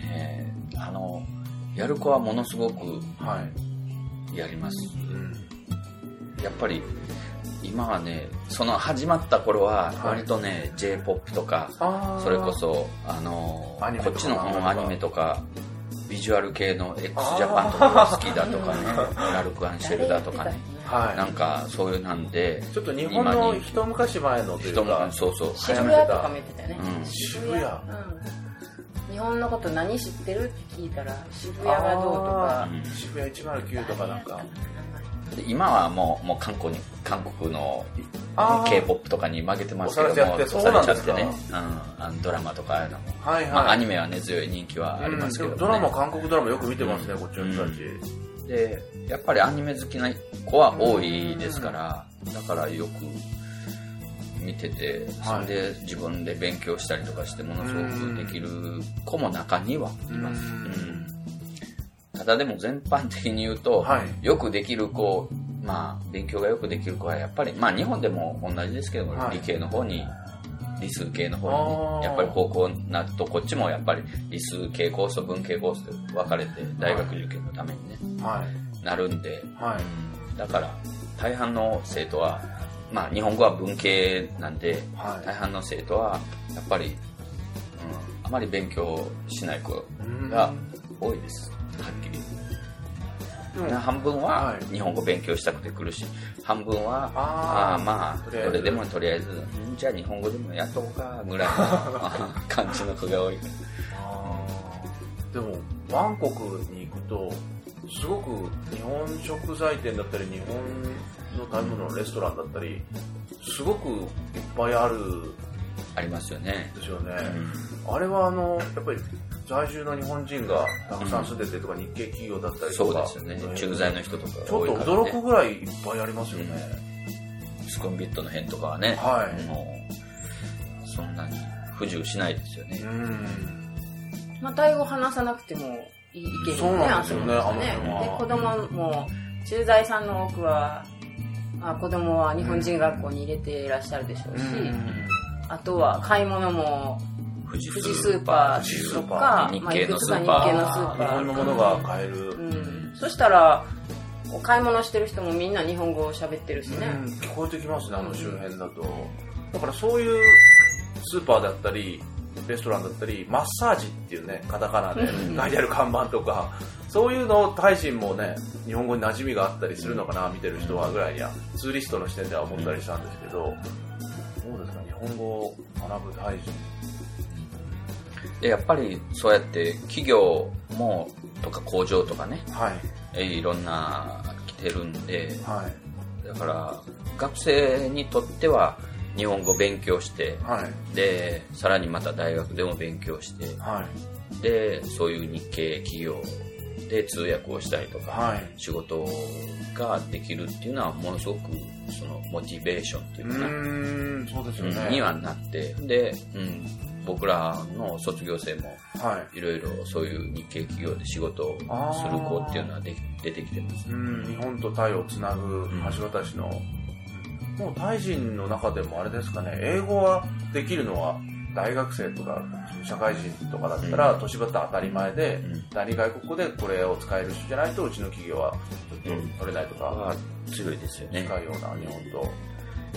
Speaker 3: ねあのやる子はものすごく
Speaker 2: はい。
Speaker 3: やります。
Speaker 2: うん。
Speaker 3: やっぱり今はねその始まった頃は
Speaker 2: はい。
Speaker 3: 割とね、j p o p とか
Speaker 2: あ
Speaker 3: それこそあのこっちのアニメとかビジュアル系の x ジャパンとかが 好きだとかねラルク・アンシェルだとかね
Speaker 2: ははい。
Speaker 3: なんかそういうなんで
Speaker 2: ちょっと日本の一昔前のというか
Speaker 3: そうそう
Speaker 4: 渋谷とかも言ってたよね、
Speaker 3: うん。
Speaker 2: 渋谷。
Speaker 4: うん日本のこと何知ってる？って聞いたら渋谷がどうとか。
Speaker 2: 渋谷109とかなんか。
Speaker 3: で今はもうもう韓国に韓国の
Speaker 2: あー。
Speaker 3: K p o p とかに負けてますけども
Speaker 2: 押されちゃって
Speaker 3: ね、うん、ドラマとかああいうのも、
Speaker 2: はいはい、
Speaker 3: まあ、アニメは根強い人気はありますけど、ね。
Speaker 2: うんドラマ韓国ドラマよく見てますね、こっちの人たち、
Speaker 3: でやっぱりアニメ好きな子は多いですから、だからよく見てて、それで自分で勉強したりとかしてものすごくできる子も中にはいます、
Speaker 2: うん。
Speaker 3: うん。ただでも全般的に言うと、
Speaker 2: はい。
Speaker 3: よくできる子まあ勉強がよくできる子はやっぱりまあ日本でも同じですけど理系の方に理数系の方にやっぱり高校になるとこっちもやっぱり理数系コースと文系コースで分かれて大学受験のためにね、
Speaker 2: はい。
Speaker 3: なるんで、
Speaker 2: はい。
Speaker 3: だから大半の生徒はまあ日本語は文系なんで
Speaker 2: はい。
Speaker 3: 大半の生徒はやっぱり、うん、あまり勉強しない子
Speaker 2: うん。
Speaker 3: が多いです。はっきり。半分
Speaker 2: は
Speaker 3: はい。日本語勉強したくて来るし半分は
Speaker 2: あー。
Speaker 3: あーまあどれでもとりあえずんじゃあ日本語でもやっとこうかぐらいの 感じの子が多い
Speaker 2: でもバンコクに行くとすごく日本食材店だったり日本の食べ物のレストランだったりすごくいっぱいあるん
Speaker 3: ありますよね、
Speaker 2: ですよね、
Speaker 3: うん。
Speaker 2: あれはあのやっぱり在住の日本人がたくさん住んでてとか、日系企業だったりとか
Speaker 3: そうですよね。
Speaker 2: うん
Speaker 3: 駐在の人とか
Speaker 2: ちょっと
Speaker 3: が多いから、ね、
Speaker 2: 驚くぐらいいっぱいありますよね、
Speaker 3: スコンビットの辺とかはね、
Speaker 2: はい。
Speaker 3: もうそんなに不自由しないですよね、
Speaker 2: うん。
Speaker 4: まあ、タイ語話さなくてもいいける
Speaker 2: そうなんですよね
Speaker 4: あそこねで子供も駐在さんの多くはあ子供は日本人学校に入れていらっしゃるでしょうし、あとは買い物も
Speaker 3: 富士
Speaker 4: スーパー。とか、
Speaker 3: 日系のスーパー
Speaker 4: か。日
Speaker 2: 本のものが買える、
Speaker 4: うん、そしたら買い物してる人もみんな日本語を喋ってるしね、
Speaker 2: うん聞こえてきますねあの周辺だと。だからそういうスーパーだったりレストランだったりマッサージっていうねカタカナで
Speaker 3: うん。
Speaker 2: 書いてある看板とかそういうのをタイ人もね日本語に馴染みがあったりするのかな見てる人はぐらいにはツーリストの視点では思ったりしたんですけどどうですか日本語を学ぶタイ人
Speaker 3: でやっぱりそうやって企業もとか工場とかね
Speaker 2: はい。
Speaker 3: えーいろんな来てるんで
Speaker 2: はい。
Speaker 3: だから学生にとっては日本語勉強して
Speaker 2: はい。
Speaker 3: でさらにまた大学でも勉強して
Speaker 2: はい。
Speaker 3: でそういう日系企業で通訳をしたりとか、
Speaker 2: はい。
Speaker 3: 仕事ができるっていうのはものすごくそのモチベーションっていううかな、
Speaker 2: そうですよね。
Speaker 3: うんにはなってで、うん、僕らの卒業生も
Speaker 2: はい。
Speaker 3: いろいろそういう日系企業で仕事をする子っていうのはで出てきてます。
Speaker 2: うん、日本とタイをつなぐ橋渡しの、もうタイ人の中でもあれですかね英語はできるのは大学生とか社会人とかだったら、
Speaker 3: うん。
Speaker 2: 年端当たり前で、
Speaker 3: うん。
Speaker 2: 第二外国語でこれを使える人じゃないとうちの企業はちょっと取れないとか、
Speaker 3: は強いですよね。
Speaker 2: 近いような日本と、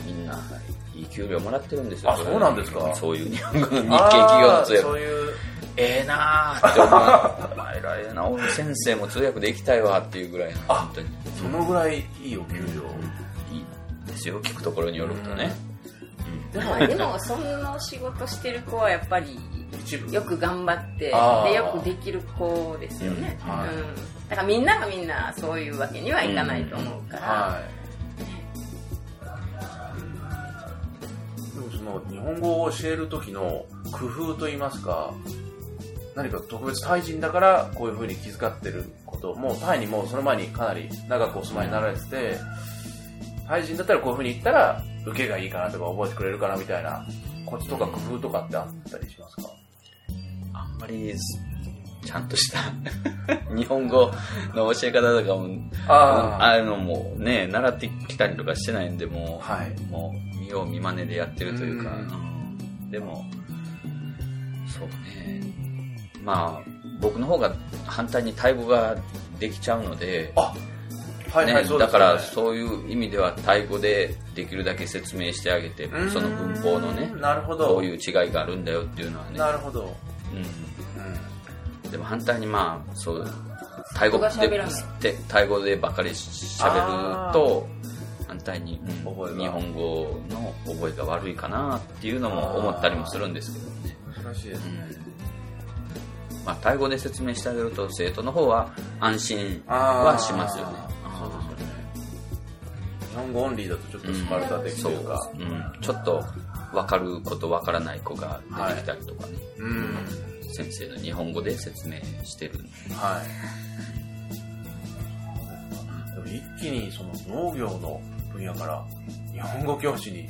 Speaker 3: みんないい給料もらってるんですよ
Speaker 2: あそうなんですか？
Speaker 3: そういう日本語の日系企業の通
Speaker 2: あーそう
Speaker 3: 訳
Speaker 2: いう。
Speaker 3: ええなーって思う。お前らええな俺先生も通訳できたいわっていうぐらいの
Speaker 2: あ
Speaker 3: 本当に。
Speaker 2: そのぐらいいいお給料、
Speaker 3: ですよ。聞くところによるとね、
Speaker 4: でもでもその仕事してる子はやっぱり
Speaker 2: 一部。
Speaker 4: よく頑張ってでよくできる子ですよね、
Speaker 2: うん。はい。
Speaker 4: うん、だからみんながみんなそういうわけにはいかないと思うから、
Speaker 2: はい。でもその日本語を教える時の工夫といいますか、何か特別タイ人だからこういう風に気遣ってること、もうタイにもうその前にかなり長くお住まいになられてて、タイ人だったらこういう風に言ったら受けがいいかなとか覚えてくれるかなみたいなコツとか工夫とかってあったりしますか？
Speaker 3: あんまりちゃんとした 日本語の教え方とかもああいうのもね習ってきたりとかしてないんでもう、
Speaker 2: はい。
Speaker 3: もう見よう見まねでやってるというか、
Speaker 2: う
Speaker 3: でもそうね。まあ僕の方が反対にタイ語ができちゃうので
Speaker 2: あはいはい、
Speaker 3: ね。だからそういう意味ではタイ語でできるだけ説明してあげて
Speaker 2: うん。
Speaker 3: その文法のね
Speaker 2: なるほど。
Speaker 3: こういう違いがあるんだよっていうのはね。
Speaker 2: なるほど。
Speaker 3: うん。
Speaker 2: うん。
Speaker 3: でも反対にまあそうタイ語でタイ語でばかり喋ると対に、うん日本語の覚えが悪いかなっていうのも思ったりもするんですけどね。
Speaker 2: 難しいですね。
Speaker 3: まあ、タイ語で説明してあげると生徒の方は安心はしますよね。
Speaker 2: 本語オンリーだとちょっとスパルタ的というか。
Speaker 3: そう、うん、ちょっと分かること分からない子が出てきたりとかね、
Speaker 2: うん。
Speaker 3: 先生の日本語で説明してる
Speaker 2: はい。でも一気にその農業の分野から日本語教師に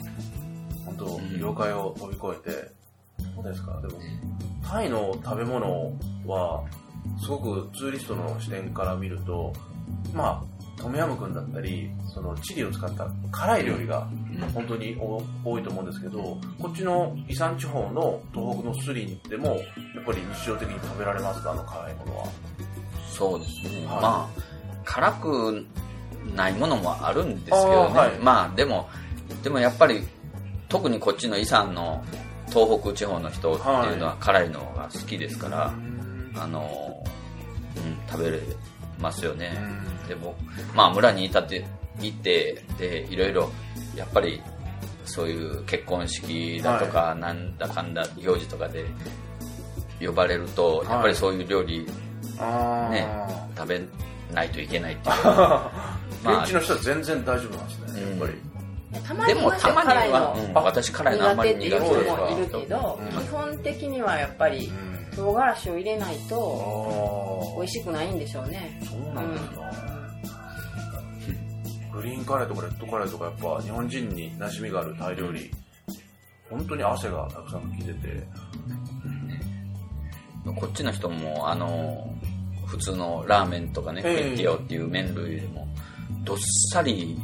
Speaker 2: 本当
Speaker 3: ん
Speaker 2: 業界を飛び越えて、そうですか？でもタイの食べ物はすごくツーリストの視点から見ると、まあトムヤムクンだったり、そのチリを使った辛い料理が本当にお多いと思うんですけど、こっちの伊山地方の東北のスリンでも、やっぱり日常的に食べられますか、あの辛いものは。
Speaker 3: そうですね、
Speaker 2: はい。
Speaker 3: まあ辛くないものもあるんですけどね、
Speaker 2: はい。
Speaker 3: まあでもでもやっぱり特にこっちのイ山の東北地方の人っていうのは辛いのが好きですから、あの、うん、食べれますよね、でもまあ村にいたって行ってでいろいろやっぱりそういう結婚式だとか、なんだかんだ行事とかで呼ばれると、やっぱりそういう料理ね食べないといけないっていう。まあ
Speaker 2: 現地の人は全然大丈夫なんですね、
Speaker 3: うん。
Speaker 2: やっぱり。
Speaker 4: たまに
Speaker 3: でもたまには、
Speaker 4: の
Speaker 3: うん私辛いのあんま
Speaker 4: 苦手っていう
Speaker 3: り苦手です
Speaker 4: 人もいるけど、
Speaker 2: うん
Speaker 4: 基本的にはやっぱり唐辛子を入れないと
Speaker 2: あ
Speaker 4: 美味しくないんでしょうね。
Speaker 2: そうなんですか。グリーンカレーとかレッドカレーとかやっぱ日本人に馴染みがあるタイ料理、本当に汗がたくさん吹き出て、
Speaker 3: こっちの人もあの普通のラーメンとかね、
Speaker 2: ええ。
Speaker 3: クイッティオっていう麺類でもどっさり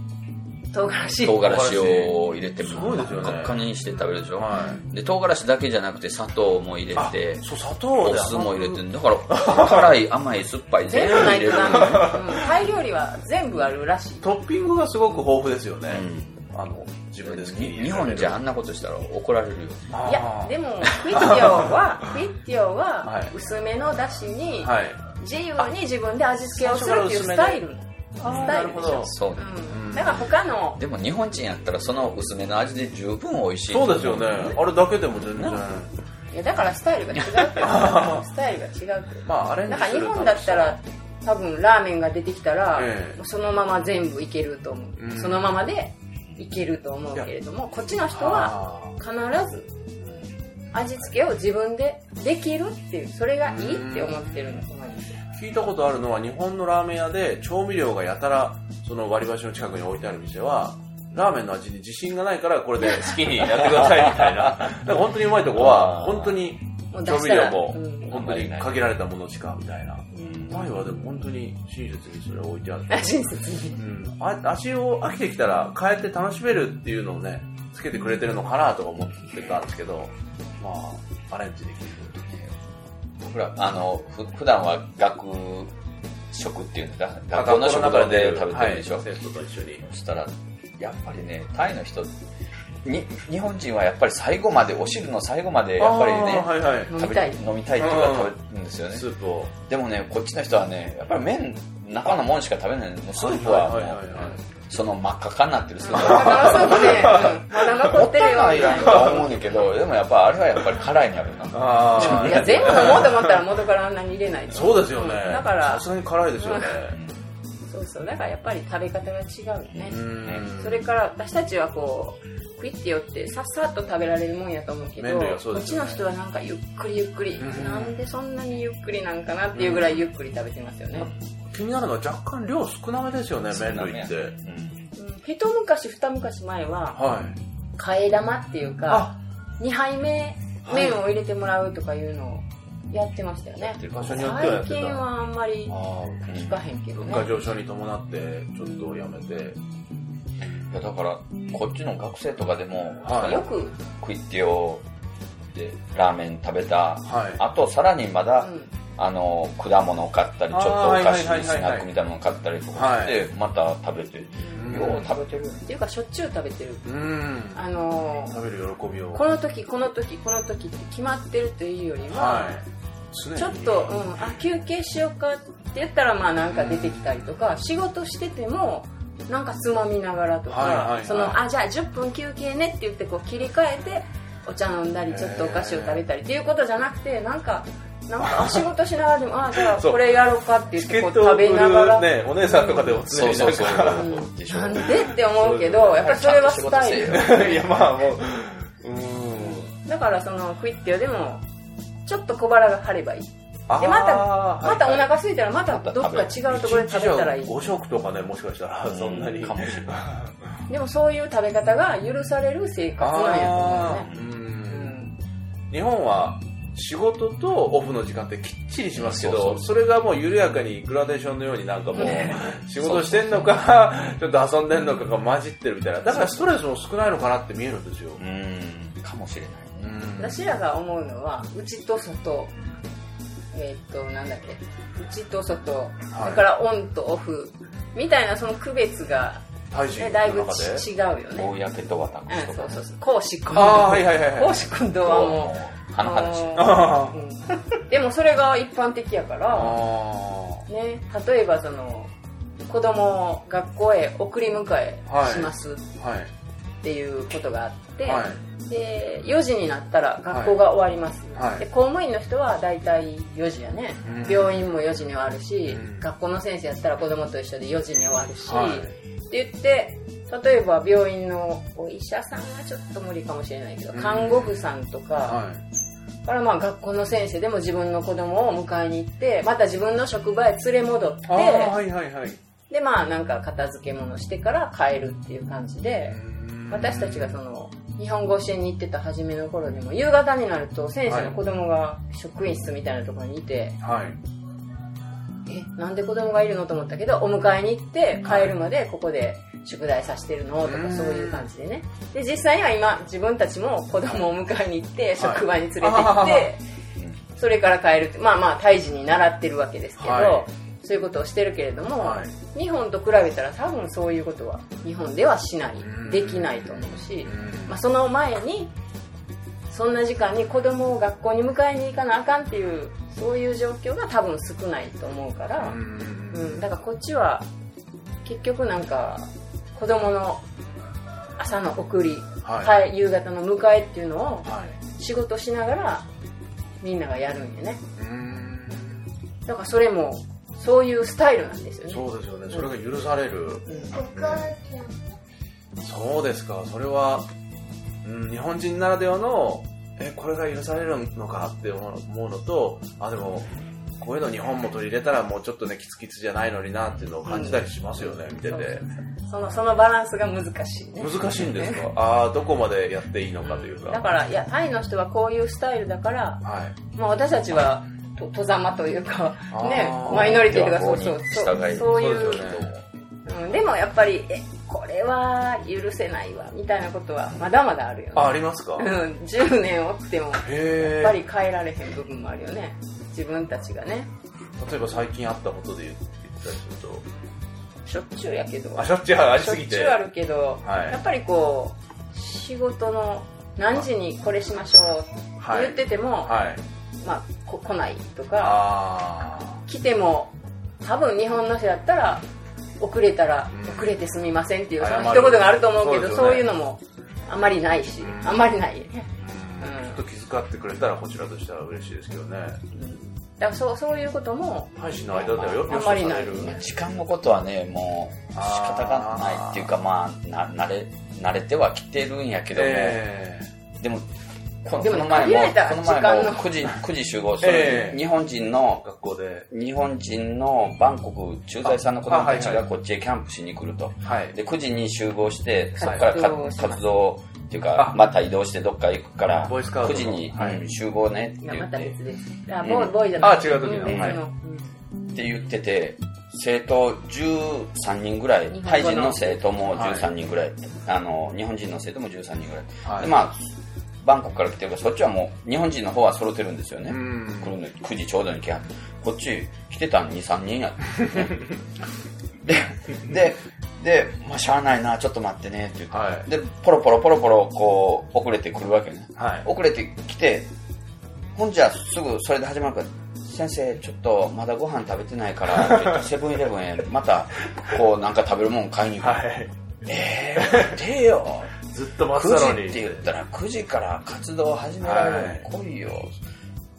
Speaker 4: 唐辛子。
Speaker 3: 唐辛子を入れて
Speaker 2: すごいですよね。
Speaker 3: 真っ赤にして食べるでしょ、
Speaker 2: は
Speaker 3: で唐辛子だけじゃなくて砂糖も入れ
Speaker 2: あ
Speaker 3: て、
Speaker 2: そう、砂糖で
Speaker 3: お酢も入れてだから辛い甘い酸っぱい全
Speaker 4: 全部ない
Speaker 3: 部入れる。
Speaker 4: うん。タイ料理は全部あるらしい。
Speaker 2: トッピングがすごく豊富ですよね。
Speaker 3: う
Speaker 2: あの、自分で好き。に
Speaker 3: 日本じゃあんなことしたら怒られるよ。
Speaker 4: いや、でも、クイッティオは、クイッティオ
Speaker 2: は
Speaker 4: はい。薄めのだしに、
Speaker 2: はい。
Speaker 4: 自由に自分で味付けをするっていうスタイル。スタイルでしょ。
Speaker 3: そう。だ
Speaker 4: うん。だから他の、
Speaker 3: でも日本人やったらその薄めの味で十分美味しい。
Speaker 2: そうですよね。あれだけでも全然。
Speaker 4: いやだからスタイルが違う。スタイルが違うって。
Speaker 2: まあ、アレンジ
Speaker 4: なんか日本だったら、多分ラーメンが出てきたら、
Speaker 2: ええ。
Speaker 4: そのまま全部いけると思う、
Speaker 2: うん。
Speaker 4: そのままでいけると思うけれどもこっちの人は
Speaker 2: あ
Speaker 4: 必ず味付けを自分でできるっていうそれがいいって思ってるんだと思います。よ
Speaker 2: ー聞いたことあるのは、日本のラーメン屋で調味料がやたら、その割り箸の近くに置いてある店は、ラーメンの味に自信がないから、これで好きにやってくださいみたいな。だから本当にうまいとこは、本当に調味料も
Speaker 4: うん、
Speaker 2: 本当に限られたものしか、みたいな。
Speaker 4: うん
Speaker 2: タイはでも本当に親切にそれを置いてあって。
Speaker 4: 親切に
Speaker 2: うん、あ味を飽きてきたら変えて楽しめるっていうのをねつけてくれてるのかなとか思ってたんですけどまあアレンジできる
Speaker 3: 僕らあのふ普段は学食っていうんですか学校の食堂で食べてるでしょ、
Speaker 2: はい、生徒と一緒に。
Speaker 3: そしたらやっぱりねタイの人に日本人はやっぱり最後までお汁の最後までやっぱりね、
Speaker 2: はいはい。
Speaker 4: 飲みたい。
Speaker 3: 食べ飲みたいっていうか食べるんですよね、
Speaker 2: スープを。
Speaker 3: でもねこっちの人はねやっぱり麺中のもんしか食べないのスープはもう
Speaker 2: はいはいはいはい
Speaker 3: その真っ赤かになってるス ープ
Speaker 4: だからそうね、うんまだ残ってるよ
Speaker 3: な。いやんとは思うんだけどでもやっぱあれはやっぱり辛いになるな。
Speaker 2: ああ
Speaker 4: いや全部飲もうと思ったら元からあんなに入れないと。
Speaker 2: そうですよね、
Speaker 4: うんだから。
Speaker 2: さすがに辛いですよね。
Speaker 4: そうそう。だからやっぱり食べ方が違うよね、
Speaker 2: うん。
Speaker 4: それから私たちはこうクイッティオってさっさっと食べられるもんやと思うけど
Speaker 2: う
Speaker 4: こっちの人はなんかゆっくりゆっくり、
Speaker 2: うん。
Speaker 4: なんでそんなにゆっくりなんかなっていうぐらいゆっくり食べてますよね、
Speaker 2: 気になるのは若干量少なめですよね麺類って。
Speaker 3: うん。
Speaker 4: うん一昔二昔前は
Speaker 2: はい。
Speaker 4: 替え玉っていうか2杯目麺を入れてもらうとかいうのをやってましたよね、
Speaker 2: 場所によってはやってた。
Speaker 4: 最近はあんまり
Speaker 2: あ
Speaker 4: 聞かへんけどね。
Speaker 2: 物価上昇に伴ってちょっとやめて。
Speaker 3: いやだからこっちの学生とかでも、
Speaker 2: はい。
Speaker 4: よく、
Speaker 3: クイッティオでラーメン食べた。
Speaker 2: はい。
Speaker 3: あとさらにまだ、
Speaker 4: うん
Speaker 3: あの果物を買ったりちょっとお菓子スナックみたいなのを買ったりとかして、また食べて。よう食べてる。
Speaker 4: っていうかしょっちゅう食べてる。
Speaker 2: うん。
Speaker 4: あのー
Speaker 2: 食べる喜びを。
Speaker 4: この時この時この時って決まってるというよりは、ちょっと、うん、あ休憩しようかって言ったらまあなんか出てきたりとか、仕事しててもなんかつまみながらとか、
Speaker 2: はいはいはい。
Speaker 4: そのあじゃあ10分休憩ねって言ってこう切り替えてお茶飲んだりちょっとお菓子を食べたりっていうことじゃなくてなんかなんかあ仕事しながらでもあ じゃあこれやろうかって言っ
Speaker 2: チ
Speaker 4: てこう食べながら、
Speaker 2: るね、お姉さんとかでも常になんか、
Speaker 4: うなんでって思うけどやっぱりそれはスタイル
Speaker 2: いや、まあもう、うーん。
Speaker 4: だからそのクイッティオでもちょっと小腹が張ればいい。でまたまたお腹空いたらまたどっか違うところで食べたらいい。
Speaker 2: 5食とかね、もしかしたら、そんなに。
Speaker 3: かもしれない
Speaker 4: でもそういう食べ方が許される生活なんやと思うね。
Speaker 2: う
Speaker 4: うん。ん。
Speaker 2: 日本は仕事とオフの時間ってきっちりしますけど、
Speaker 3: そうそう。
Speaker 2: それがもう緩やかにグラデーションのようになんかもう、仕事してんのか、ちょっと遊んでんのかが混じってるみたいな。だからストレスも少ないのかなって見えるんですよ。
Speaker 3: うん。かもしれない
Speaker 2: うん。
Speaker 4: 私らが思うのは内と外。えーっとなんだっけ。内と外、
Speaker 2: はい。
Speaker 4: だからオンとオフみたいなその区別が、ね、だいぶ違うよね。
Speaker 3: 公と私
Speaker 4: うん、
Speaker 3: とか
Speaker 4: そうそうそう。講師君
Speaker 2: ああ、はいはいはいはい。
Speaker 4: 講師君とはもう
Speaker 3: 花話
Speaker 2: あ
Speaker 4: うん。でもそれが一般的やから
Speaker 2: あ
Speaker 4: ね、例えばその子供を学校へ送り迎えします
Speaker 2: ーはい。
Speaker 4: っていうことがあって、
Speaker 2: はい。
Speaker 4: で4時になったら学校が終わります、
Speaker 2: はい。
Speaker 4: で公務員の人は大体4時やね、
Speaker 2: うん。
Speaker 4: 病院も4時に終わるし、
Speaker 2: うん。
Speaker 4: 学校の先生やったら子供と一緒で4時に終わるし、
Speaker 2: はい
Speaker 4: って言って例えば病院のお医者さんはちょっと無理かもしれないけど、
Speaker 2: うん
Speaker 4: 看護婦さんとか、
Speaker 2: はい。
Speaker 4: からまあ学校の先生でも自分の子供を迎えに行ってまた自分の職場へ連れ戻って
Speaker 2: はいはいはい。
Speaker 4: でまあなんか片付け物してから帰るっていう感じで私たちがその日本語教えに行ってた初めの頃でも夕方になると先生の子供が職員室みたいなところにいて、
Speaker 2: はい。
Speaker 4: えなんで子供がいるのと思ったけどお迎えに行って帰るまでここで宿題させてるの？と
Speaker 2: うん。
Speaker 4: かそういう感じでね。で実際には今自分たちも子供を迎えに行って職場に連れて行
Speaker 2: は
Speaker 4: って、それから帰るってまあまあ胎児に習ってるわけですけど、
Speaker 2: は
Speaker 4: そういうことをしてるけれども、
Speaker 2: は
Speaker 4: 日本と比べたら多分そういうことは日本ではしない。
Speaker 2: うん。
Speaker 4: できないと思うし、
Speaker 2: うん。
Speaker 4: まあ、その前にそんな時間に子供を学校に迎えに行かなあかんっていうそういう状況が多分少ないと思うから、
Speaker 2: うん
Speaker 4: うん、だからこっちは結局なんか子供の朝の送り、
Speaker 2: はい
Speaker 4: 帰夕方の迎えっていうのを
Speaker 2: はい。
Speaker 4: 仕事しながらみんながやるんでね
Speaker 2: うん
Speaker 4: だからそれもそういうスタイルなんですよね
Speaker 2: そうですよね。それが許される。
Speaker 4: うん
Speaker 2: そうですか。それは、うん、日本人ならではの、え、これが許されるのかって思うのと、あ、でも、こういうの日本も取り入れたらもうちょっとね、キツキツじゃないのになっていうのを感じたりしますよね、見てて。
Speaker 4: そのそのバランスが難しいね。
Speaker 2: 難しいんですか？ああ、どこまでやっていいのかというか。
Speaker 4: だからいやタイの人はこういうスタイルだから、
Speaker 2: はい。
Speaker 4: まあ、私たちはと戸ざまというかねマイノリティとかそうそうそうそういう。
Speaker 2: そうですよね。
Speaker 4: うん、でもやっぱりえこれは許せないわみたいなことはまだまだあるよね。
Speaker 2: あ、ありますか？
Speaker 4: うん、10年おってもや
Speaker 2: へ
Speaker 4: っぱり変えられへん部分もあるよね自分たちがね。
Speaker 2: 例えば最近あったことで言ってたりすると。
Speaker 4: しょっちゅうやけど。
Speaker 2: あ、しょっちゅうあり
Speaker 4: しょ
Speaker 2: すぎ。
Speaker 4: っちゅうあるけど、
Speaker 2: はい。
Speaker 4: やっぱりこう仕事の何時にこれしましょうって
Speaker 2: はい。
Speaker 4: 言ってても、
Speaker 2: はい。
Speaker 4: まあ、こ来ないとか
Speaker 2: あ
Speaker 4: 来ても多分日本の人だったら遅れたら
Speaker 2: うん。
Speaker 4: 遅れてすみませんっていうその一言があると思うけどそういうのもあまりないし、
Speaker 2: うん。
Speaker 4: あまりない。うん。
Speaker 2: ちょっと気遣ってくれたらこちらとしては嬉しいですけどね。
Speaker 4: だからそうそういうことも
Speaker 2: 大使の間ではよ
Speaker 4: あんまりない
Speaker 3: 時間のことはねもう仕方がないっていうかまあな慣れ慣れてはきてるんやけども、
Speaker 2: え
Speaker 3: でもこ
Speaker 4: でも
Speaker 3: この前も
Speaker 4: 限られた
Speaker 3: この前
Speaker 4: 時間の
Speaker 3: も9時 ,9 時集合それ、
Speaker 2: ええ。
Speaker 3: 日本人
Speaker 2: ー
Speaker 3: の
Speaker 2: 学校で。
Speaker 3: 日本人のバンコク駐在さんの子供たちがこっちへキャンプしに来ると、
Speaker 2: はい。
Speaker 3: で9時に集合してそこからか
Speaker 4: 活動
Speaker 3: っていう
Speaker 2: あ。
Speaker 3: かまた移動してどっか行くから
Speaker 2: ボーイスカウトの
Speaker 3: 9時に、
Speaker 2: はい。
Speaker 3: うん集合ねって言ったて
Speaker 4: 別です。あ
Speaker 3: うん。
Speaker 4: ボーイボーイじゃない。
Speaker 2: あ違う時のはい。
Speaker 3: って言ってて生徒13人ぐらいタイ人の生徒も13人ぐらい、あの日本人の生徒も13人ぐらい、
Speaker 2: はい。
Speaker 3: でまあバンコクから来てるからそっちはもう日本人の方は揃ってるんですよね、
Speaker 2: うん。
Speaker 3: 来るの9時ちょうどに来はこっち来てた。ん23人やって、ででで、まあ、しゃあないなちょっと待ってねって言って、
Speaker 2: はい。
Speaker 3: でポロポロポロポロこう遅れてくるわけね。
Speaker 2: はい。
Speaker 3: 遅れてきてほんじゃすぐそれで始まるから先生ちょっとまだご飯食べてないから セブンイレブンへまたこうなんか食べるもん買いに行く、はい、えー、待てよ
Speaker 2: ずっと待ってたの
Speaker 3: に。9時って言ったら9時から活動を始められるのに来いよ、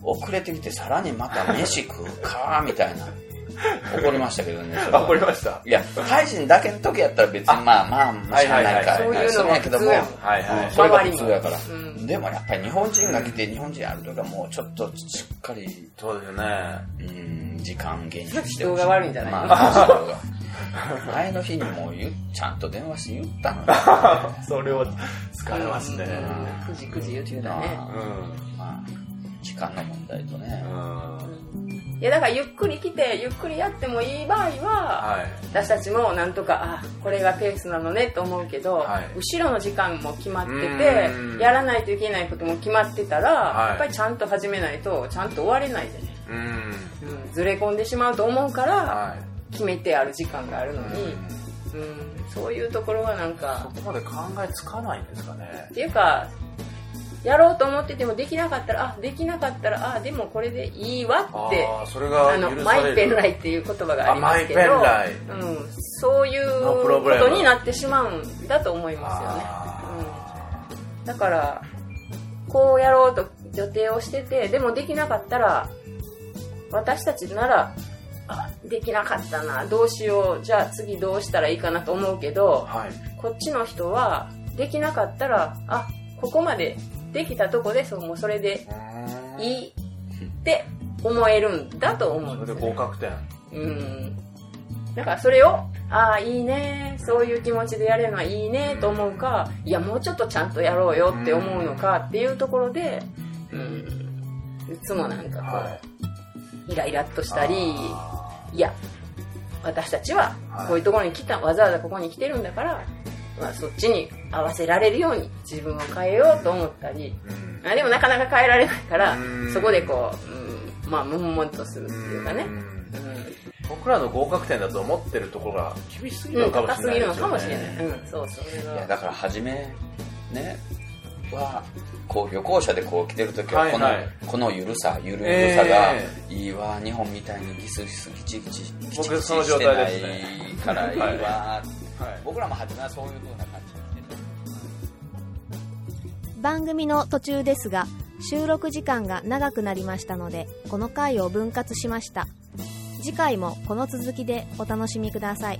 Speaker 3: 遅れてきてさらにまた飯食うかみたいな。怒りましたけどね。
Speaker 2: 怒りました。
Speaker 3: いや、配信だけの時やったら別にまあまあ、まあ、しゃあないから、
Speaker 4: そういうの
Speaker 3: も
Speaker 4: けども、はい
Speaker 3: はい、それが普通やから。でもやっぱり日本人が来て日本人ある時はもうちょっとしっかり、
Speaker 2: そうですよね。
Speaker 3: うん、時間減
Speaker 4: して人が悪いんじゃないま
Speaker 3: あ、前の日にもうちゃんと電話して言ったのに、
Speaker 2: それを疲れますね。
Speaker 4: 9時9時言ってたね。
Speaker 3: うん。まあ、時間の問題とね。
Speaker 4: うん。いやだからゆっくり来てゆっくりやってもいい場合は、はい、私たちもなんとかあこれがペースなのねと思うけど、はい、後ろの時間も決まっててやらないといけないことも決まってたら、はい、やっぱりちゃんと始めないとちゃんと終われないでね、うん、ずれ込んでしまうと思うから、決めてある時間があるのに。うん、そういうところはなんか。
Speaker 2: そこまで考えつかないんですかね。
Speaker 4: っていうかやろうと思っててもできなかったらあできなかったらあでもこれでいいわって
Speaker 2: あそれがあの
Speaker 4: マイペンライっていう言葉がありますけどうん、そういうことになってしまうんだと思いますよね、うん、だからこうやろうと予定をしててでもできなかったら私たちならあできなかったなどうしようじゃあ次どうしたらいいかなと思うけど、はい、こっちの人はできなかったらあここまでできたとこでそもうそれでいいって思えるんだと思うん
Speaker 2: です、ね、それで合格点。
Speaker 4: うん。だからそれをああいいねそういう気持ちでやれるのはいいねと思うかいやもうちょっとちゃんとやろうよって思うのかっていうところでうん。いつもなんかこう、はい、イライラっとしたりいや私たちはこういうところに来たわざわざここに来てるんだからまあ、そっちに合わせられるように自分を変えようと思ったり、うん、あでもなかなか変えられないから、そこでこう、うん、まあ悶々とするっていうかね、
Speaker 2: 僕らの合格点だと思ってるところが厳しすぎるのかもしれない、ね、
Speaker 4: 高すぎるのかもしれない、うん、そうそ
Speaker 3: れいやだから初めねはこう旅行者でこう来てる時はこの,、はいはい、このゆるさゆるゆるさが、いいわ日本みたいにギスギスギチギチギチギチしてないからいいわ、はいはい、僕らも初めはそういう風な感じ
Speaker 1: 番組の途中ですが収録時間が長くなりましたのでこの回を分割しました。次回もこの続きでお楽しみください